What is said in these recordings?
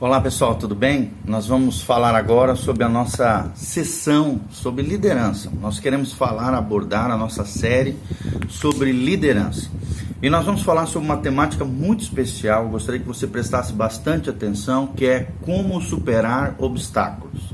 Olá pessoal, tudo bem? Nós vamos falar agora sobre a nossa sessão sobre liderança. Nós queremos falar, abordar a nossa série sobre liderança. E nós vamos falar sobre uma temática muito especial. Gostaria que você prestasse bastante atenção, que é como superar obstáculos.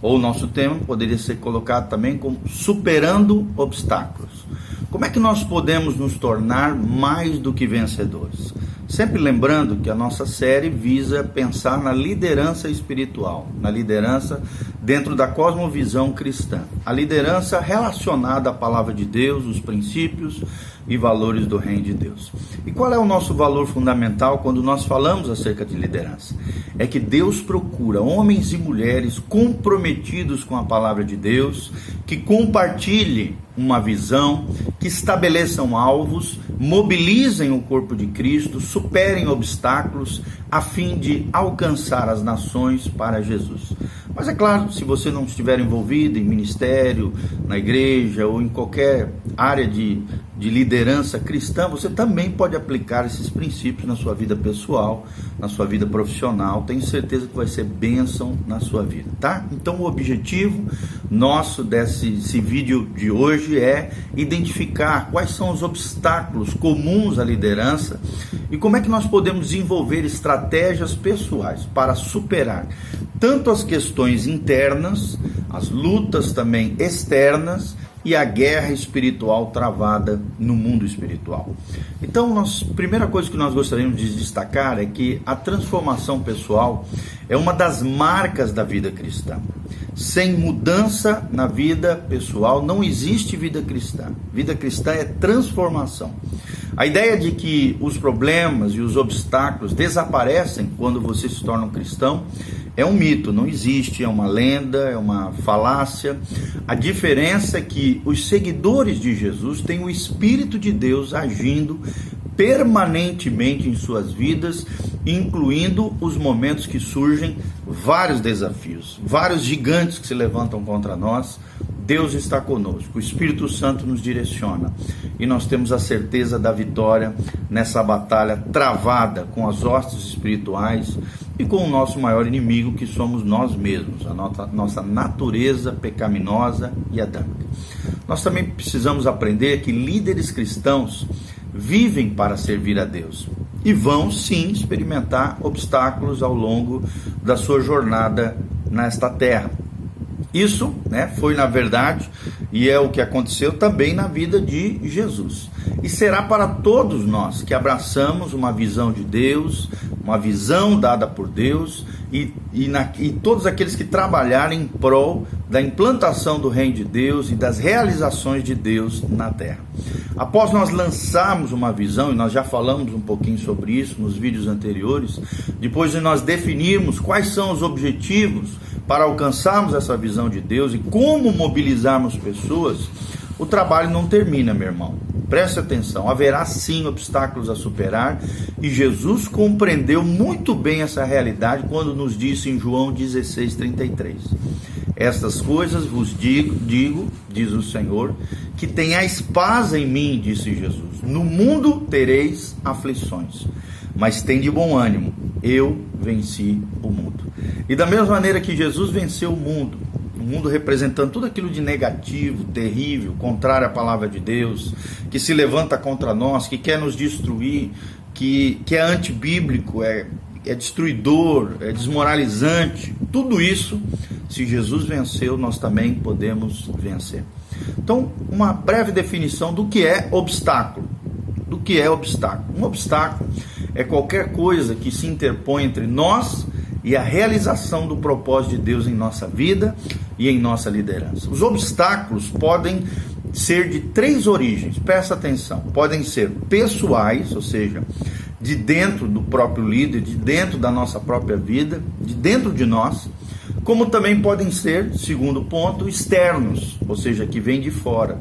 Ou nosso tema poderia ser colocado também como superando obstáculos. Como é que nós podemos nos tornar mais do que vencedores? Sempre lembrando que a nossa série visa pensar na liderança espiritual, na liderança dentro da cosmovisão cristã, a liderança relacionada à palavra de Deus, os princípios e valores do reino de Deus. E qual é o nosso valor fundamental quando nós falamos acerca de liderança? É que Deus procura homens e mulheres comprometidos com a palavra de Deus, que compartilhem uma visão, que estabeleçam alvos, mobilizem o corpo de Cristo, superem obstáculos a fim de alcançar as nações para Jesus. Mas é claro, se você não estiver envolvido em ministério, na igreja ou em qualquer área de, de liderança cristã, você também pode aplicar esses princípios na sua vida pessoal, na sua vida profissional. Tenho certeza que vai ser bênção na sua vida, tá? Então, o objetivo nosso desse, vídeo de hoje é identificar quais são os obstáculos comuns à liderança e como é que nós podemos desenvolver estratégias pessoais para superar tanto as questões internas, as lutas também externas e a guerra espiritual travada no mundo espiritual. Então, nós, primeira coisa que nós gostaríamos de destacar é que a transformação pessoal é uma das marcas da vida cristã. Sem mudança na vida pessoal não existe vida cristã. Vida cristã é transformação. A ideia de que os problemas e os obstáculos desaparecem quando você se torna um cristão é um mito, não existe, é uma lenda, é uma falácia. A diferença é que os seguidores de Jesus têm o Espírito de Deus agindo permanentemente em suas vidas, incluindo os momentos que surgem vários desafios, vários gigantes que se levantam contra nós. Deus está conosco, o Espírito Santo nos direciona e nós temos a certeza da vitória nessa batalha travada com as hostes espirituais e com o nosso maior inimigo, que somos nós mesmos, a nossa, nossa natureza pecaminosa e adâmica. Nós também precisamos aprender que líderes cristãos vivem para servir a Deus e vão sim experimentar obstáculos ao longo da sua jornada nesta terra. Isso né, foi, na verdade, e é o que aconteceu também na vida de Jesus. E será para todos nós que abraçamos uma visão de Deus, uma visão dada por Deus e, e, na, e todos aqueles que trabalharem em prol da implantação do reino de Deus e das realizações de Deus na terra. Após nós lançarmos uma visão, e nós já falamos um pouquinho sobre isso nos vídeos anteriores, depois de nós definirmos quais são os objetivos para alcançarmos essa visão de Deus e como mobilizarmos pessoas, o trabalho não termina, meu irmão. Preste atenção, haverá sim obstáculos a superar e Jesus compreendeu muito bem essa realidade quando nos disse em João 16:33. Estas coisas vos digo, digo, diz o Senhor, que tenhais paz em mim, disse Jesus. No mundo tereis aflições, mas tem de bom ânimo. Eu venci o mundo. E da mesma maneira que Jesus venceu o mundo, o mundo representando tudo aquilo de negativo, terrível, contrário à palavra de Deus, que se levanta contra nós, que quer nos destruir, que, que é antibíblico, é, é destruidor, é desmoralizante. Tudo isso, se Jesus venceu, nós também podemos vencer. Então, uma breve definição do que é obstáculo. Do que é obstáculo? Um obstáculo é qualquer coisa que se interpõe entre nós e a realização do propósito de Deus em nossa vida e em nossa liderança. Os obstáculos podem ser de três origens, presta atenção: podem ser pessoais, ou seja, de dentro do próprio líder, de dentro da nossa própria vida, de dentro de nós, como também podem ser, segundo ponto, externos, ou seja, que vêm de fora,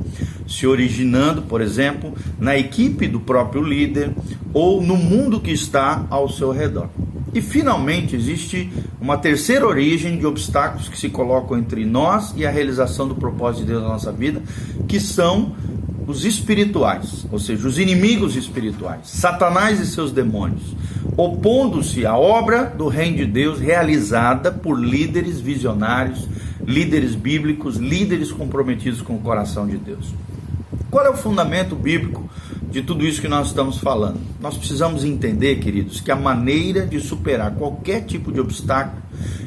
se originando, por exemplo, na equipe do próprio líder ou no mundo que está ao seu redor. E finalmente existe uma terceira origem de obstáculos que se colocam entre nós e a realização do propósito de Deus na nossa vida, que são os espirituais, ou seja, os inimigos espirituais, Satanás e seus demônios, opondo-se à obra do Reino de Deus realizada por líderes visionários, líderes bíblicos, líderes comprometidos com o coração de Deus. Qual é o fundamento bíblico de tudo isso que nós estamos falando? Nós precisamos entender, queridos, que a maneira de superar qualquer tipo de obstáculo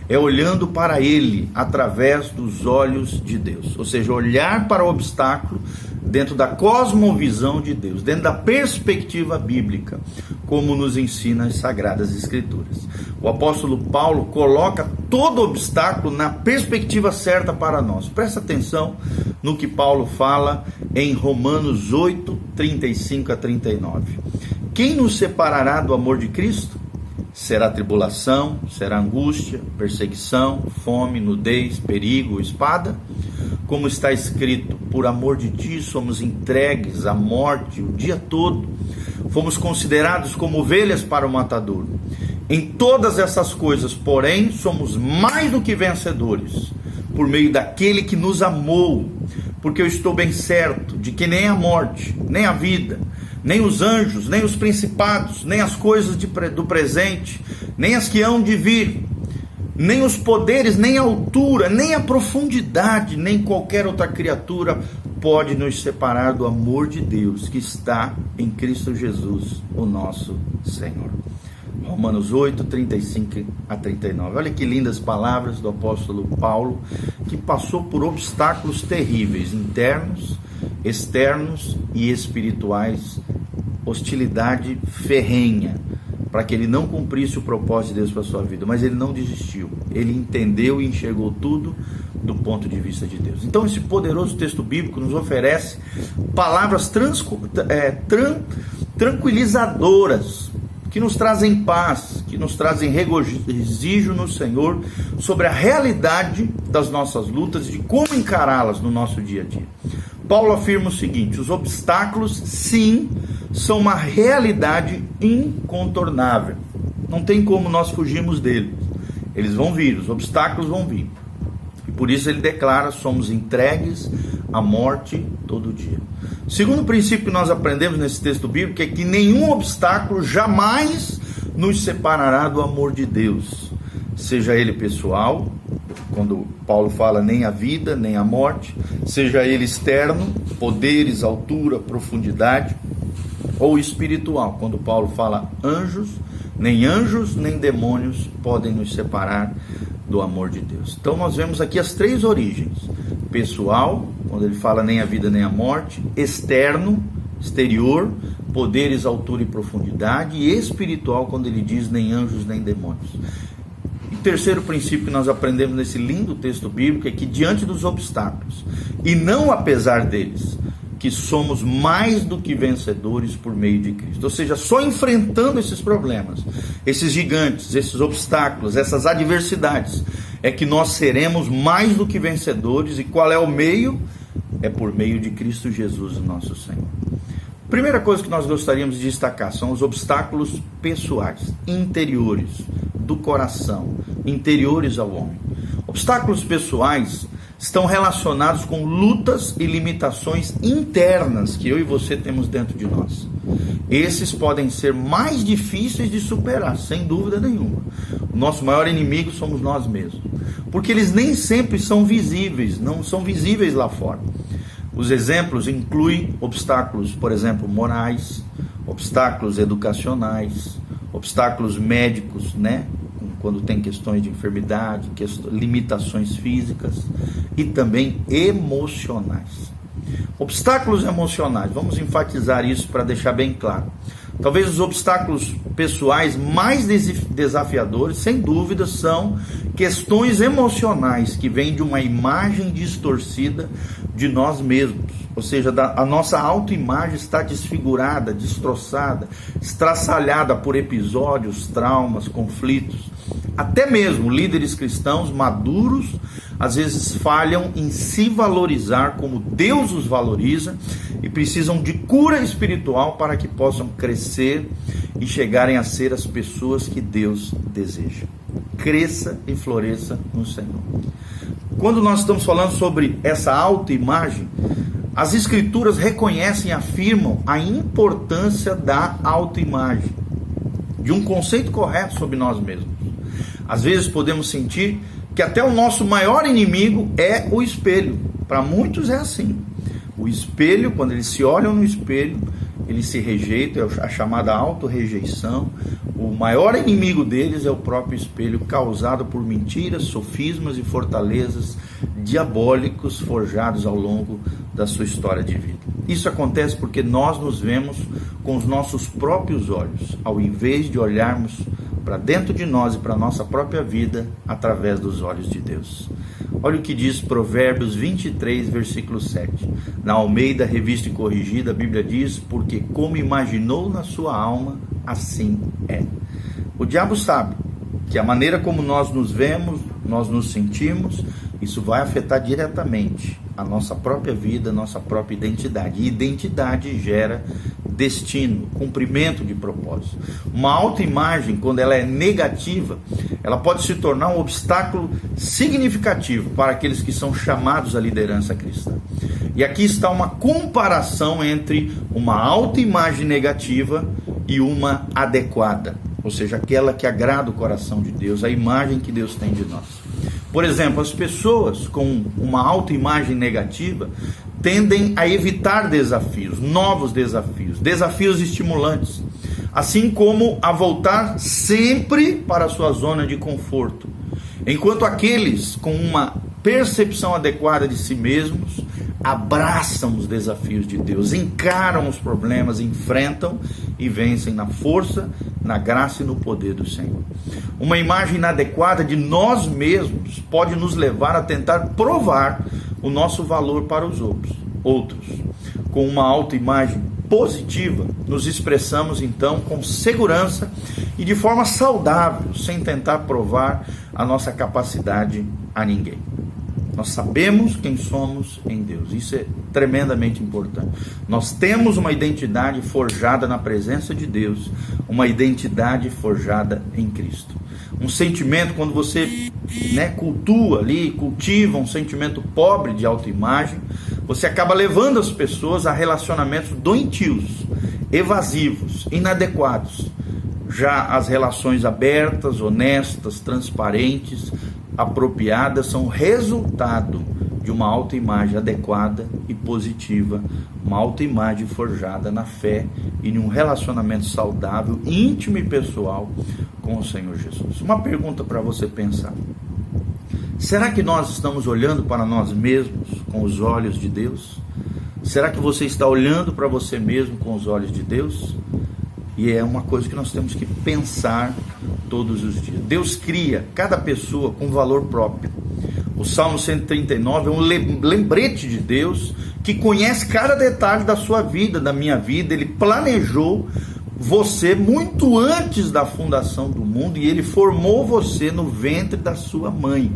é olhando para ele através dos olhos de Deus, ou seja, olhar para o obstáculo dentro da cosmovisão de Deus, dentro da perspectiva bíblica, como nos ensina as sagradas escrituras. O apóstolo Paulo coloca todo obstáculo na perspectiva certa para nós. Presta atenção no que Paulo fala em Romanos 8, 35 a 39. Quem nos separará do amor de Cristo? Será tribulação, será angústia, perseguição, fome, nudez, perigo, espada? Como está escrito, por amor de ti somos entregues à morte o dia todo, fomos considerados como ovelhas para o matador. Em todas essas coisas, porém, somos mais do que vencedores, por meio daquele que nos amou, porque eu estou bem certo de que nem a morte, nem a vida, nem os anjos, nem os principados, nem as coisas de, do presente, nem as que hão de vir, nem os poderes, nem a altura, nem a profundidade, nem qualquer outra criatura pode nos separar do amor de Deus que está em Cristo Jesus, o nosso Senhor. Romanos 8, 35 a 39. Olha que lindas palavras do apóstolo Paulo, que passou por obstáculos terríveis, internos, externos e espirituais, hostilidade ferrenha, para que ele não cumprisse o propósito de Deus para sua vida, mas ele não desistiu. Ele entendeu e enxergou tudo do ponto de vista de Deus. Então, esse poderoso texto bíblico nos oferece palavras trans, é, tran, tranquilizadoras que nos trazem paz, que nos trazem regozijo no Senhor sobre a realidade das nossas lutas e de como encará-las no nosso dia a dia. Paulo afirma o seguinte: os obstáculos, sim, são uma realidade incontornável. Não tem como nós fugirmos deles. Eles vão vir, os obstáculos vão vir. E por isso ele declara: somos entregues à morte todo dia. Segundo princípio que nós aprendemos nesse texto bíblico é que nenhum obstáculo jamais nos separará do amor de Deus, seja ele pessoal, quando Paulo fala nem a vida, nem a morte, seja ele externo, poderes, altura, profundidade, ou espiritual, quando Paulo fala anjos, nem anjos nem demônios podem nos separar do amor de Deus. Então nós vemos aqui as três origens: pessoal, quando ele fala nem a vida nem a morte, externo, exterior, poderes, altura e profundidade, e espiritual, quando ele diz nem anjos nem demônios. E terceiro princípio que nós aprendemos nesse lindo texto bíblico é que diante dos obstáculos, e não apesar deles, que somos mais do que vencedores por meio de Cristo. Ou seja, só enfrentando esses problemas, esses gigantes, esses obstáculos, essas adversidades, é que nós seremos mais do que vencedores. E qual é o meio? É por meio de Cristo Jesus, nosso Senhor. Primeira coisa que nós gostaríamos de destacar são os obstáculos pessoais, interiores, do coração, interiores ao homem. Obstáculos pessoais estão relacionados com lutas e limitações internas que eu e você temos dentro de nós. Esses podem ser mais difíceis de superar, sem dúvida nenhuma. O nosso maior inimigo somos nós mesmos, porque eles nem sempre são visíveis, não são visíveis lá fora. Os exemplos incluem obstáculos, por exemplo, morais, obstáculos educacionais, obstáculos médicos, né? Quando tem questões de enfermidade, limitações físicas e também emocionais. Obstáculos emocionais, vamos enfatizar isso para deixar bem claro. Talvez os obstáculos pessoais mais desafiadores, sem dúvida, são questões emocionais que vêm de uma imagem distorcida de nós mesmos. Ou seja, a nossa autoimagem está desfigurada, destroçada, estraçalhada por episódios, traumas, conflitos. Até mesmo líderes cristãos maduros às vezes falham em se valorizar como Deus os valoriza e precisam de cura espiritual para que possam crescer e chegarem a ser as pessoas que Deus deseja. Cresça e floresça no Senhor. Quando nós estamos falando sobre essa autoimagem, as escrituras reconhecem e afirmam a importância da autoimagem. de um conceito correto sobre nós mesmos. Às vezes podemos sentir que até o nosso maior inimigo é o espelho. Para muitos é assim. O espelho, quando eles se olham no espelho, eles se rejeitam, é a chamada autorrejeição. O maior inimigo deles é o próprio espelho, causado por mentiras, sofismas e fortalezas diabólicos forjados ao longo da sua história de vida. Isso acontece porque nós nos vemos com os nossos próprios olhos, ao invés de olharmos para dentro de nós e para a nossa própria vida através dos olhos de Deus. Olha o que diz Provérbios 23, versículo 7. Na Almeida, revista e corrigida, a Bíblia diz: Porque como imaginou na sua alma, assim é. O diabo sabe que a maneira como nós nos vemos, nós nos sentimos, isso vai afetar diretamente a nossa própria vida, a nossa própria identidade. E identidade gera destino, cumprimento de propósito. Uma autoimagem, quando ela é negativa, ela pode se tornar um obstáculo significativo para aqueles que são chamados à liderança cristã. E aqui está uma comparação entre uma autoimagem negativa e uma adequada, ou seja, aquela que agrada o coração de Deus, a imagem que Deus tem de nós. Por exemplo, as pessoas com uma autoimagem negativa tendem a evitar desafios, novos desafios, desafios estimulantes, assim como a voltar sempre para a sua zona de conforto. Enquanto aqueles com uma percepção adequada de si mesmos abraçam os desafios de Deus, encaram os problemas, enfrentam e vencem na força, na graça e no poder do Senhor. Uma imagem inadequada de nós mesmos pode nos levar a tentar provar o nosso valor para os outros. Outros, com uma autoimagem positiva, nos expressamos então com segurança e de forma saudável, sem tentar provar a nossa capacidade a ninguém. Nós sabemos quem somos em Deus. Isso é tremendamente importante. Nós temos uma identidade forjada na presença de Deus, uma identidade forjada em Cristo. Um sentimento, quando você né, cultua ali, cultiva um sentimento pobre de autoimagem, você acaba levando as pessoas a relacionamentos doentios, evasivos, inadequados. Já as relações abertas, honestas, transparentes, apropriadas são resultado de uma autoimagem adequada e positiva, uma autoimagem forjada na fé e em um relacionamento saudável, íntimo e pessoal com o Senhor Jesus. Uma pergunta para você pensar. Será que nós estamos olhando para nós mesmos com os olhos de Deus? Será que você está olhando para você mesmo com os olhos de Deus? E é uma coisa que nós temos que pensar todos os dias. Deus cria cada pessoa com valor próprio. O Salmo 139 é um lembrete de Deus que conhece cada detalhe da sua vida, da minha vida. Ele planejou você muito antes da fundação do mundo e ele formou você no ventre da sua mãe.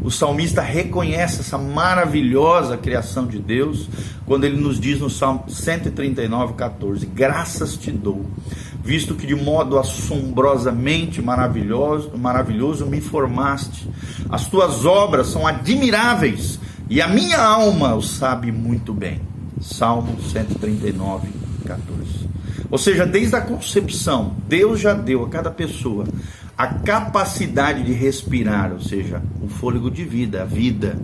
O salmista reconhece essa maravilhosa criação de Deus quando ele nos diz no Salmo 139, 14: Graças te dou, visto que de modo assombrosamente maravilhoso, maravilhoso me formaste. As tuas obras são admiráveis e a minha alma o sabe muito bem. Salmo 139, 14. Ou seja, desde a concepção, Deus já deu a cada pessoa a capacidade de respirar, ou seja, o fôlego de vida, a vida,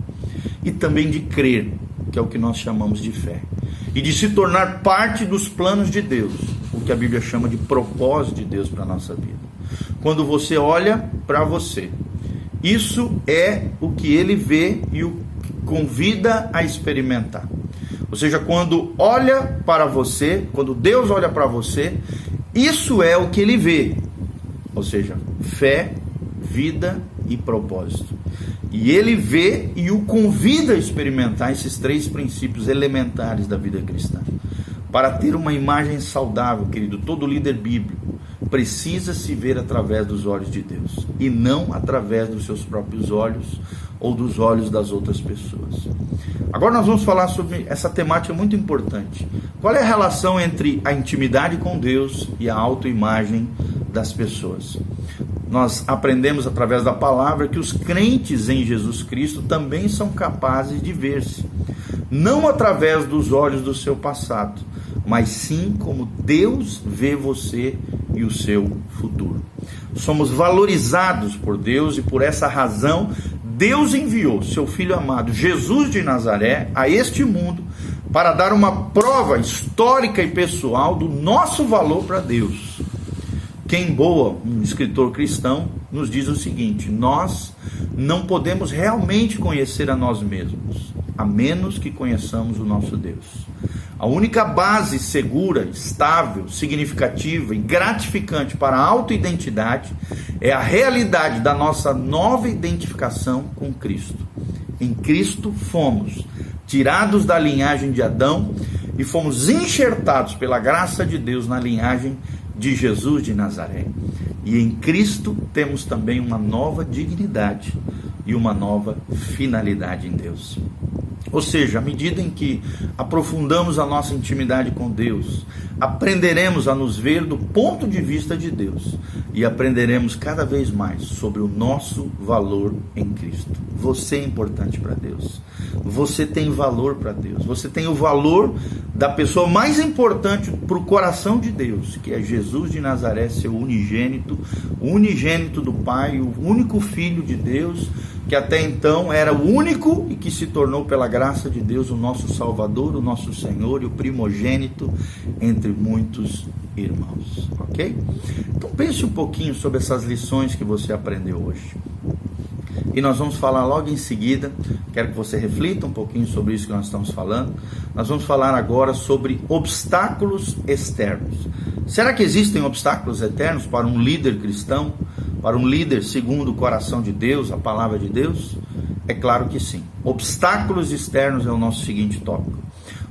e também de crer, que é o que nós chamamos de fé, e de se tornar parte dos planos de Deus, o que a Bíblia chama de propósito de Deus para a nossa vida. Quando você olha para você, isso é o que ele vê e o convida a experimentar. Ou seja, quando olha para você, quando Deus olha para você, isso é o que ele vê. Ou seja, fé, vida e propósito. E ele vê e o convida a experimentar esses três princípios elementares da vida cristã. Para ter uma imagem saudável, querido, todo líder bíblico precisa se ver através dos olhos de Deus e não através dos seus próprios olhos ou dos olhos das outras pessoas. Agora nós vamos falar sobre essa temática muito importante. Qual é a relação entre a intimidade com Deus e a autoimagem das pessoas? Nós aprendemos através da palavra que os crentes em Jesus Cristo também são capazes de ver-se, não através dos olhos do seu passado, mas sim como Deus vê você e o seu futuro. Somos valorizados por Deus e por essa razão Deus enviou seu filho amado Jesus de Nazaré a este mundo para dar uma prova histórica e pessoal do nosso valor para Deus. Quem Boa, um escritor cristão, nos diz o seguinte: nós não podemos realmente conhecer a nós mesmos, a menos que conheçamos o nosso Deus. A única base segura, estável, significativa e gratificante para a autoidentidade é a realidade da nossa nova identificação com Cristo. Em Cristo fomos tirados da linhagem de Adão e fomos enxertados pela graça de Deus na linhagem de Jesus de Nazaré. E em Cristo temos também uma nova dignidade e uma nova finalidade em Deus. Ou seja, à medida em que aprofundamos a nossa intimidade com Deus, aprenderemos a nos ver do ponto de vista de Deus e aprenderemos cada vez mais sobre o nosso valor em Cristo. Você é importante para Deus. Você tem valor para Deus. Você tem o valor da pessoa mais importante para o coração de Deus, que é Jesus de Nazaré, seu unigênito, unigênito do Pai, o único filho de Deus que até então era o único e que se tornou, pela graça de Deus, o nosso Salvador, o nosso Senhor e o primogênito entre muitos irmãos. Ok? Então pense um pouquinho sobre essas lições que você aprendeu hoje. E nós vamos falar logo em seguida, quero que você reflita um pouquinho sobre isso que nós estamos falando. Nós vamos falar agora sobre obstáculos externos. Será que existem obstáculos eternos para um líder cristão? para um líder segundo o coração de Deus, a palavra de Deus? É claro que sim. Obstáculos externos é o nosso seguinte tópico.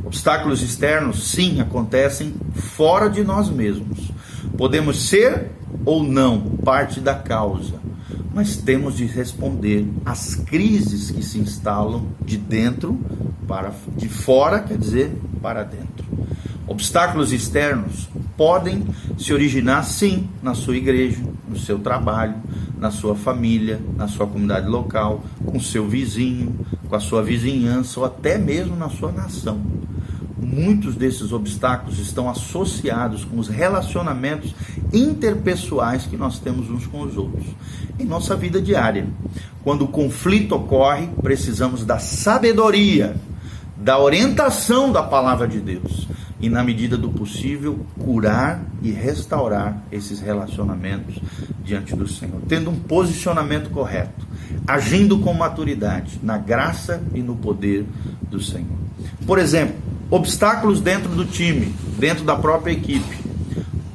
Obstáculos externos, sim, acontecem fora de nós mesmos. Podemos ser ou não parte da causa, mas temos de responder às crises que se instalam de dentro para de fora, quer dizer, para dentro. Obstáculos externos podem se originar sim na sua igreja, no seu trabalho, na sua família, na sua comunidade local, com seu vizinho, com a sua vizinhança ou até mesmo na sua nação. Muitos desses obstáculos estão associados com os relacionamentos interpessoais que nós temos uns com os outros em nossa vida diária. Quando o conflito ocorre, precisamos da sabedoria, da orientação da palavra de Deus e, na medida do possível, curar e restaurar esses relacionamentos diante do Senhor, tendo um posicionamento correto, agindo com maturidade, na graça e no poder do Senhor. Por exemplo, obstáculos dentro do time, dentro da própria equipe.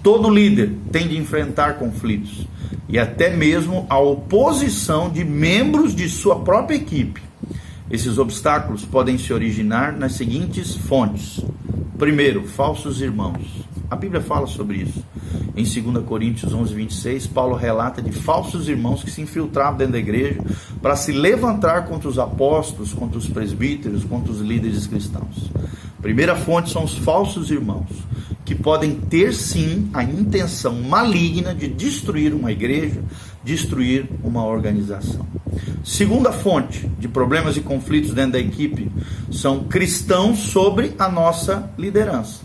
Todo líder tem de enfrentar conflitos e até mesmo a oposição de membros de sua própria equipe. Esses obstáculos podem se originar nas seguintes fontes: Primeiro, falsos irmãos. A Bíblia fala sobre isso. Em 2 Coríntios 11, 26, Paulo relata de falsos irmãos que se infiltravam dentro da igreja para se levantar contra os apóstolos, contra os presbíteros, contra os líderes cristãos. Primeira fonte são os falsos irmãos, que podem ter sim a intenção maligna de destruir uma igreja, destruir uma organização. Segunda fonte de problemas e conflitos dentro da equipe são cristãos sobre a nossa liderança.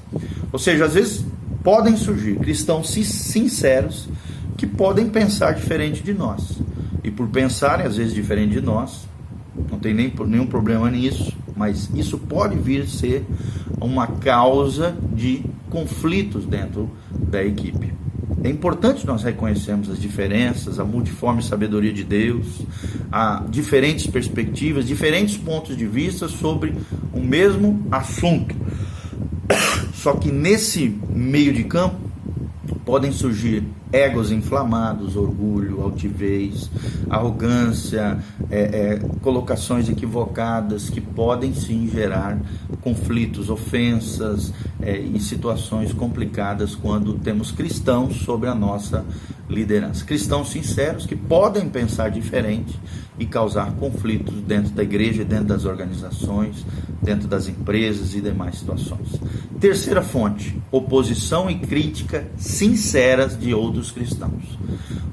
Ou seja, às vezes podem surgir cristãos sinceros que podem pensar diferente de nós. E por pensarem, às vezes, diferente de nós, não tem nem, nenhum problema nisso, mas isso pode vir a ser uma causa de conflitos dentro da equipe. É importante nós reconhecermos as diferenças, a multiforme sabedoria de Deus, a diferentes perspectivas, diferentes pontos de vista sobre o mesmo assunto. Só que nesse meio de campo podem surgir egos inflamados, orgulho, altivez, arrogância, é, é, colocações equivocadas que podem sim gerar conflitos, ofensas é, e situações complicadas quando temos cristãos sobre a nossa liderança. Cristãos sinceros que podem pensar diferente e causar conflitos dentro da igreja, dentro das organizações, dentro das empresas e demais situações. Terceira fonte: oposição e crítica sinceras de outros cristãos.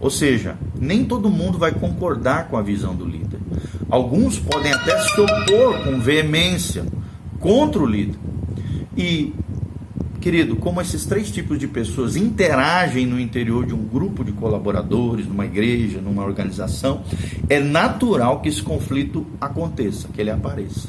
Ou seja, nem todo mundo vai concordar com a visão do líder. Alguns podem até se opor com veemência contra o líder. E Querido, como esses três tipos de pessoas interagem no interior de um grupo de colaboradores, numa igreja, numa organização, é natural que esse conflito aconteça, que ele apareça.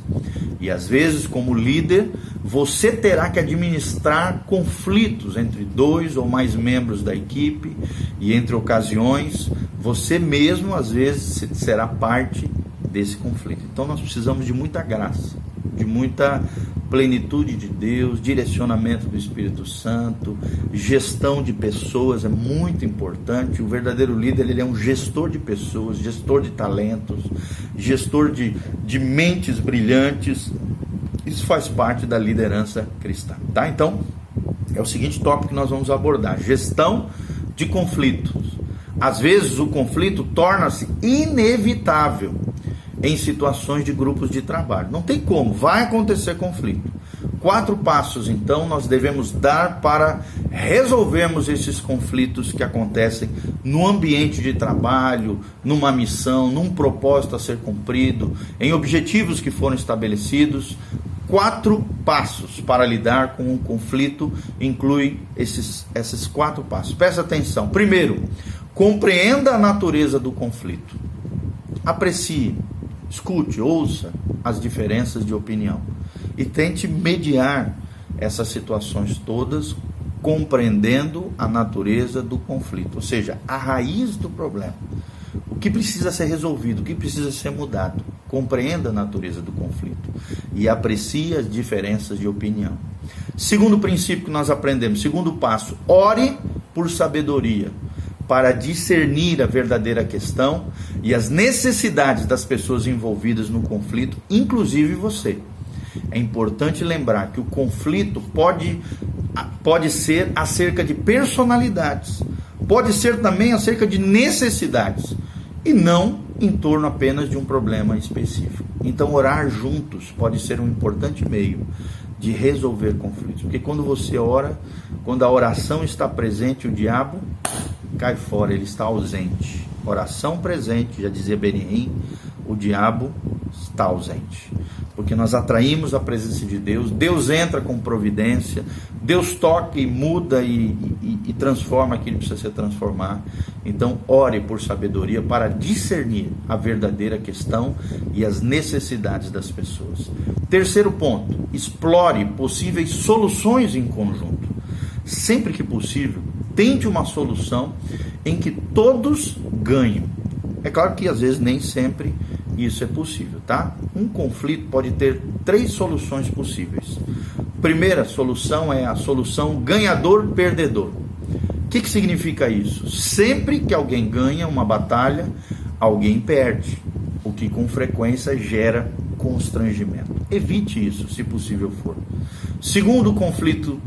E às vezes, como líder, você terá que administrar conflitos entre dois ou mais membros da equipe, e entre ocasiões, você mesmo às vezes será parte desse conflito. Então nós precisamos de muita graça, de muita plenitude de Deus, direcionamento do Espírito Santo, gestão de pessoas é muito importante. O verdadeiro líder ele é um gestor de pessoas, gestor de talentos, gestor de, de mentes brilhantes. Isso faz parte da liderança cristã, tá? Então, é o seguinte tópico que nós vamos abordar: gestão de conflitos. Às vezes o conflito torna-se inevitável em situações de grupos de trabalho. Não tem como, vai acontecer conflito. Quatro passos, então, nós devemos dar para resolvermos esses conflitos que acontecem no ambiente de trabalho, numa missão, num propósito a ser cumprido, em objetivos que foram estabelecidos. Quatro passos para lidar com um conflito inclui esses, esses quatro passos. Presta atenção. Primeiro, compreenda a natureza do conflito. Aprecie Escute, ouça as diferenças de opinião e tente mediar essas situações todas, compreendendo a natureza do conflito, ou seja, a raiz do problema. O que precisa ser resolvido, o que precisa ser mudado. Compreenda a natureza do conflito e aprecie as diferenças de opinião. Segundo princípio que nós aprendemos, segundo passo, ore por sabedoria para discernir a verdadeira questão e as necessidades das pessoas envolvidas no conflito, inclusive você. É importante lembrar que o conflito pode, pode ser acerca de personalidades, pode ser também acerca de necessidades, e não em torno apenas de um problema específico. Então, orar juntos pode ser um importante meio de resolver conflitos, porque quando você ora, quando a oração está presente, o diabo cai fora, ele está ausente. Oração presente, já dizia Benihim, o diabo está ausente. Porque nós atraímos a presença de Deus, Deus entra com providência, Deus toca e muda e, e, e transforma aquilo que precisa ser transformar. Então, ore por sabedoria para discernir a verdadeira questão e as necessidades das pessoas. Terceiro ponto, explore possíveis soluções em conjunto. Sempre que possível, tente uma solução em que todos ganham. É claro que às vezes nem sempre isso é possível, tá? Um conflito pode ter três soluções possíveis. Primeira solução é a solução ganhador-perdedor. O que, que significa isso? Sempre que alguém ganha uma batalha, alguém perde, o que com frequência gera constrangimento. Evite isso, se possível for. Segundo conflito